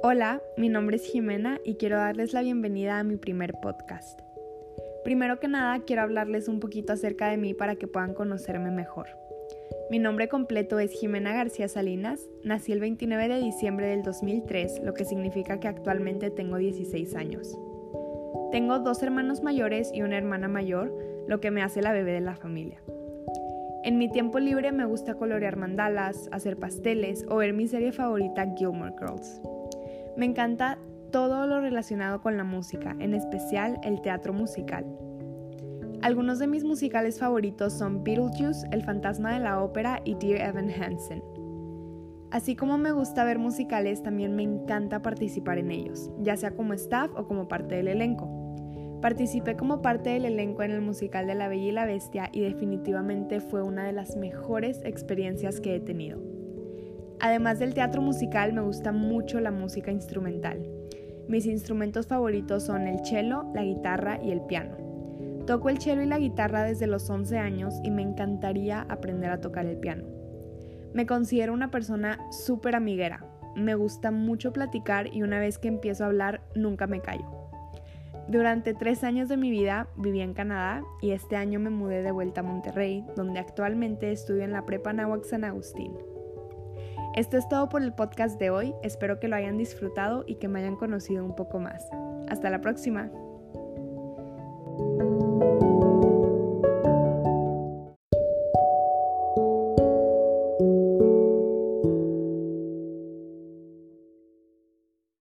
Hola, mi nombre es Jimena y quiero darles la bienvenida a mi primer podcast. Primero que nada, quiero hablarles un poquito acerca de mí para que puedan conocerme mejor. Mi nombre completo es Jimena García Salinas, nací el 29 de diciembre del 2003, lo que significa que actualmente tengo 16 años. Tengo dos hermanos mayores y una hermana mayor, lo que me hace la bebé de la familia. En mi tiempo libre me gusta colorear mandalas, hacer pasteles o ver mi serie favorita Gilmore Girls. Me encanta todo lo relacionado con la música, en especial el teatro musical. Algunos de mis musicales favoritos son Beetlejuice, El fantasma de la ópera y Dear Evan Hansen. Así como me gusta ver musicales, también me encanta participar en ellos, ya sea como staff o como parte del elenco. Participé como parte del elenco en el musical de La Bella y la Bestia y definitivamente fue una de las mejores experiencias que he tenido. Además del teatro musical, me gusta mucho la música instrumental. Mis instrumentos favoritos son el cello, la guitarra y el piano. Toco el cello y la guitarra desde los 11 años y me encantaría aprender a tocar el piano. Me considero una persona súper amiguera. Me gusta mucho platicar y una vez que empiezo a hablar nunca me callo. Durante tres años de mi vida viví en Canadá y este año me mudé de vuelta a Monterrey, donde actualmente estudio en la Prepa Nahuac San Agustín. Esto es todo por el podcast de hoy, espero que lo hayan disfrutado y que me hayan conocido un poco más. Hasta la próxima.